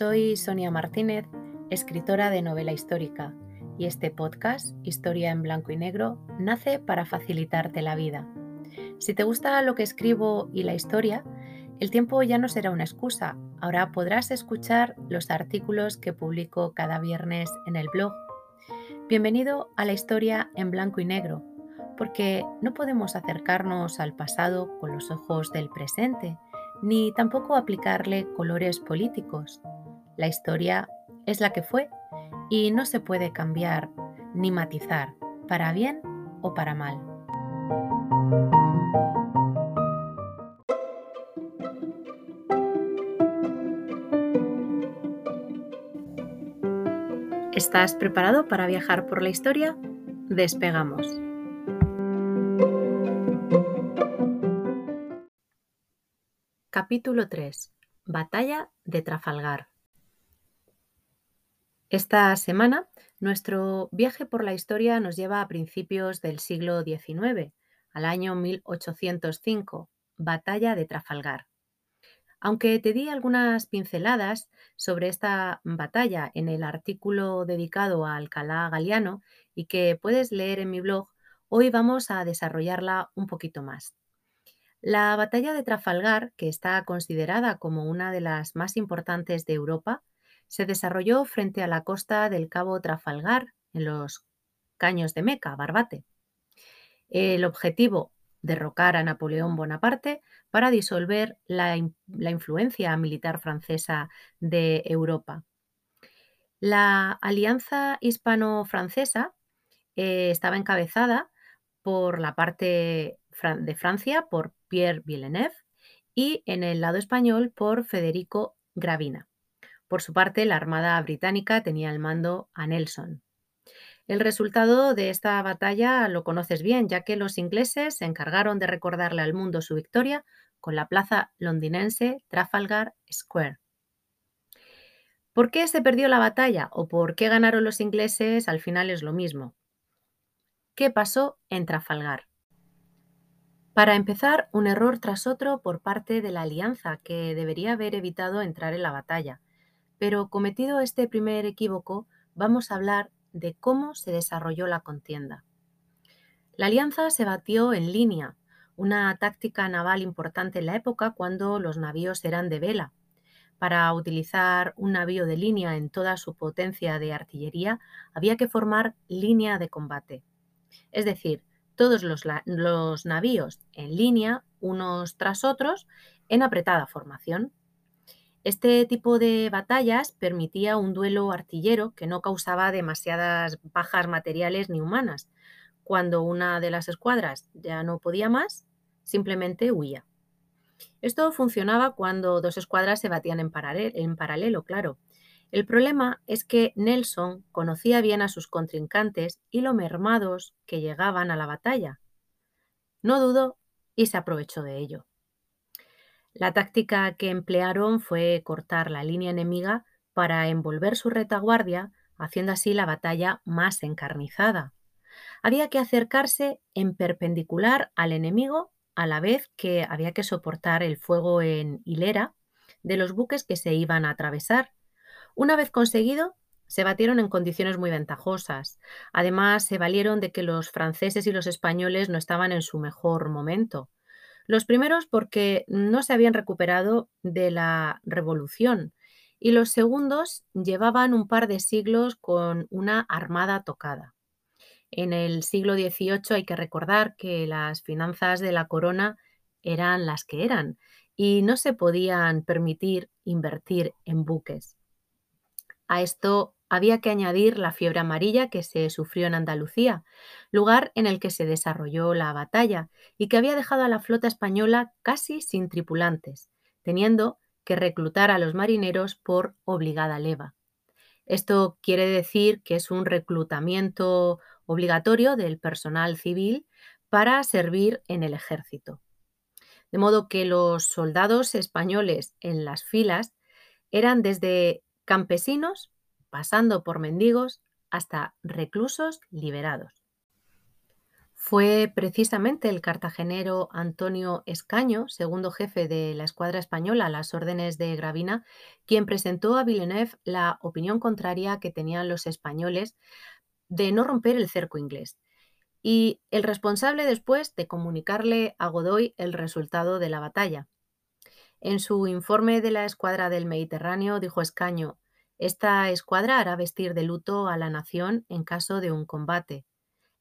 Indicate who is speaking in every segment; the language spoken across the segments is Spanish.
Speaker 1: Soy Sonia Martínez, escritora de novela histórica, y este podcast, Historia en Blanco y Negro, nace para facilitarte la vida. Si te gusta lo que escribo y la historia, el tiempo ya no será una excusa. Ahora podrás escuchar los artículos que publico cada viernes en el blog. Bienvenido a la historia en blanco y negro, porque no podemos acercarnos al pasado con los ojos del presente, ni tampoco aplicarle colores políticos. La historia es la que fue y no se puede cambiar ni matizar, para bien o para mal. ¿Estás preparado para viajar por la historia? Despegamos. Capítulo 3. Batalla de Trafalgar. Esta semana, nuestro viaje por la historia nos lleva a principios del siglo XIX, al año 1805, Batalla de Trafalgar. Aunque te di algunas pinceladas sobre esta batalla en el artículo dedicado a Alcalá Galiano y que puedes leer en mi blog, hoy vamos a desarrollarla un poquito más. La batalla de Trafalgar, que está considerada como una de las más importantes de Europa, se desarrolló frente a la costa del Cabo Trafalgar, en los Caños de Meca, Barbate. El objetivo derrocar a Napoleón Bonaparte para disolver la, influencia militar francesa de Europa. La alianza hispano-francesa eh, estaba encabezada por la parte de Francia, por Pierre Villeneuve, y en el lado español por Federico Gravina. Por su parte, la Armada británica tenía el mando a Nelson. El resultado de esta batalla lo conoces bien, ya que los ingleses se encargaron de recordarle al mundo su victoria con la plaza londinense Trafalgar Square. ¿Por qué se perdió la batalla o por qué ganaron los ingleses al final es lo mismo? ¿Qué pasó en Trafalgar? Para empezar, un error tras otro por parte de la alianza que debería haber evitado entrar en la batalla. Pero cometido este primer equívoco, vamos a hablar de cómo se desarrolló la contienda. La alianza se batió en línea, una táctica naval importante en la época cuando los navíos eran de vela. Para utilizar un navío de línea en toda su potencia de artillería, había que formar línea de combate. Es decir, todos los, navíos en línea, unos tras otros, en apretada formación. Este tipo de batallas permitía un duelo artillero que no causaba demasiadas bajas materiales ni humanas. Cuando una de las escuadras ya no podía más, simplemente huía. Esto funcionaba cuando dos escuadras se batían en, en paralelo, claro. El problema es que Nelson conocía bien a sus contrincantes y lo mermados que llegaban a la batalla. No dudó y se aprovechó de ello. La táctica que emplearon fue cortar la línea enemiga para envolver su retaguardia, haciendo así la batalla más encarnizada. Había que acercarse en perpendicular al enemigo a la vez que había que soportar el fuego en hilera de los buques que se iban a atravesar. Una vez conseguido, se batieron en condiciones muy ventajosas. Además, se valieron de que los franceses y los españoles no estaban en su mejor momento. Los primeros porque no se habían recuperado de la revolución y los segundos llevaban un par de siglos con una armada tocada. En el siglo XVIII hay que recordar que las finanzas de la corona eran las que eran y no se podían permitir invertir en buques. A esto había que añadir la fiebre amarilla que se sufrió en Andalucía, lugar en el que se desarrolló la batalla y que había dejado a la flota española casi sin tripulantes, teniendo que reclutar a los marineros por obligada leva. Esto quiere decir que es un reclutamiento obligatorio del personal civil para servir en el ejército. De modo que los soldados españoles en las filas eran desde campesinos pasando por mendigos hasta reclusos liberados. Fue precisamente el cartagenero Antonio Escaño, segundo jefe de la escuadra española a las órdenes de Gravina, quien presentó a Villeneuve la opinión contraria que tenían los españoles de no romper el cerco inglés y el responsable después de comunicarle a Godoy el resultado de la batalla. En su informe de la escuadra del Mediterráneo dijo Escaño, esta escuadra hará vestir de luto a la nación en caso de un combate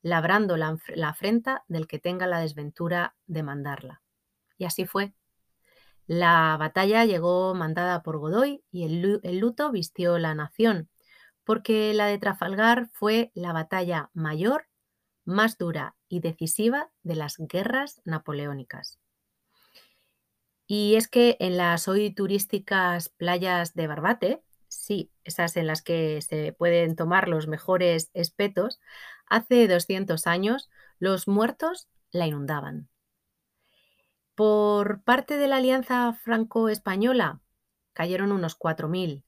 Speaker 1: labrando la, afrenta del que tenga la desventura de mandarla. Y así fue. La batalla llegó mandada por Godoy y el, el luto vistió la nación, porque la de Trafalgar fue la batalla mayor, más dura y decisiva de las guerras napoleónicas. Y es que en las hoy turísticas playas de Barbate, sí, esas en las que se pueden tomar los mejores espetos, hace 200 años los muertos la inundaban. Por parte de la Alianza Franco-Española cayeron unos 4.000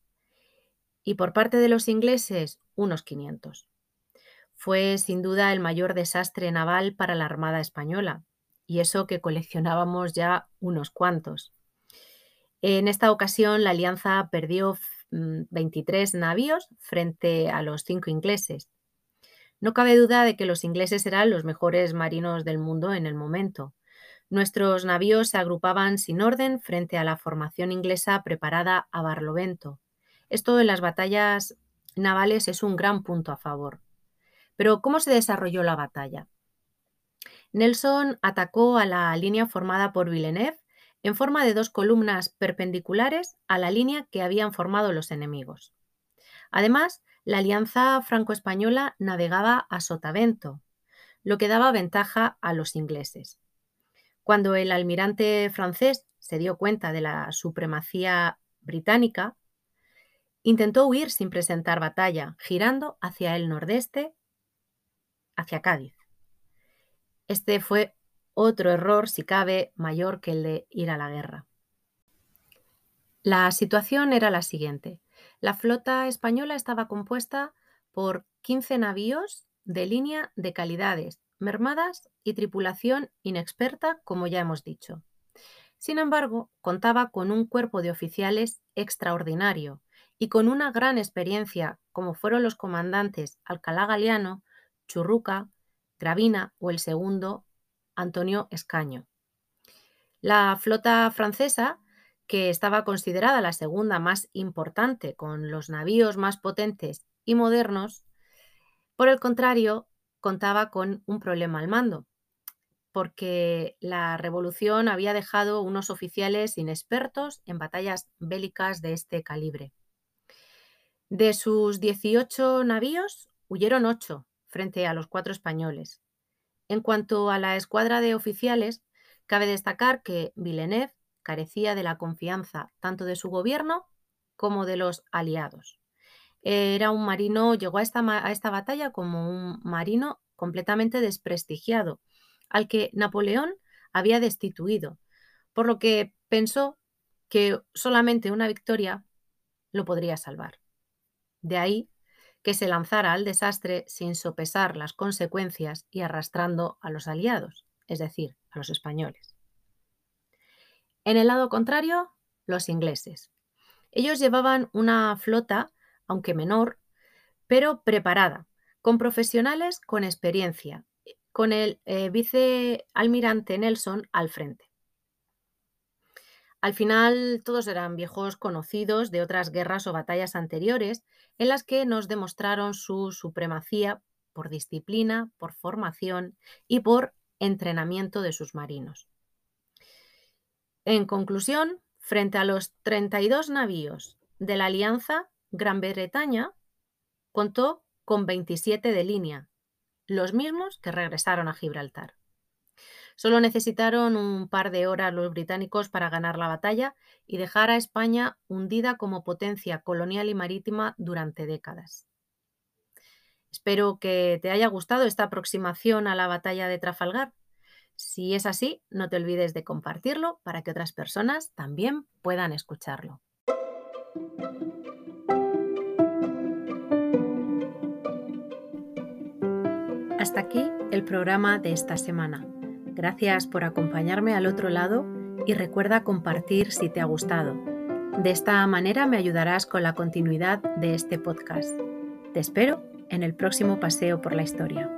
Speaker 1: y por parte de los ingleses unos 500. Fue sin duda el mayor desastre naval para la Armada Española, y eso que coleccionábamos ya unos cuantos. En esta ocasión la Alianza perdió 23 mm, navíos frente a los cinco ingleses. No cabe duda de que los ingleses eran los mejores marinos del mundo en el momento. Nuestros navíos se agrupaban sin orden frente a la formación inglesa preparada a Barlovento. Esto en las batallas navales es un gran punto a favor. Pero ¿cómo se desarrolló la batalla? Nelson atacó a la línea formada por Villeneuve en forma de dos columnas perpendiculares a la línea que habían formado los enemigos. Además, la alianza franco-española navegaba a sotavento, lo que daba ventaja a los ingleses. Cuando el almirante francés se dio cuenta de la supremacía británica, intentó huir sin presentar batalla, girando hacia el nordeste, hacia Cádiz. Este fue otro error, si cabe, mayor que el de ir a la guerra. La situación era la siguiente. La flota española estaba compuesta por 15 navíos de línea de calidades mermadas y tripulación inexperta, como ya hemos dicho. Sin embargo, contaba con un cuerpo de oficiales extraordinario y con una gran experiencia, como fueron los comandantes Alcalá Galeano, Churruca, Gravina o el segundo Antonio Escaño. La flota francesa, que estaba considerada la segunda más importante con los navíos más potentes y modernos, por el contrario, contaba con un problema al mando, porque la revolución había dejado unos oficiales inexpertos en batallas bélicas de este calibre. De sus 18 navíos, huyeron 8 frente a los cuatro españoles. En cuanto a la escuadra de oficiales, cabe destacar que Villeneuve carecía de la confianza tanto de su gobierno como de los aliados. Era un marino, llegó a esta, a esta batalla como un marino completamente desprestigiado, al que Napoleón había destituido, por lo que pensó que solamente una victoria lo podría salvar. De ahí que se lanzara al desastre sin sopesar las consecuencias y arrastrando a los aliados, es decir, a los españoles. En el lado contrario, los ingleses. Ellos llevaban una flota, aunque menor, pero preparada, con profesionales con experiencia, con el eh, vicealmirante Nelson al frente. Al final todos eran viejos conocidos de otras guerras o batallas anteriores en las que nos demostraron su supremacía por disciplina, por formación y por entrenamiento de sus marinos. En conclusión, frente a los 32 navíos de la Alianza, Gran Bretaña contó con 27 de línea, los mismos que regresaron a Gibraltar. Solo necesitaron un par de horas los británicos para ganar la batalla y dejar a España hundida como potencia colonial y marítima durante décadas. Espero que te haya gustado esta aproximación a la batalla de Trafalgar. Si es así, no te olvides de compartirlo para que otras personas también puedan escucharlo. Hasta aquí el programa de esta semana. Gracias por acompañarme al otro lado y recuerda compartir si te ha gustado. De esta manera me ayudarás con la continuidad de este podcast. Te espero en el próximo paseo por la historia.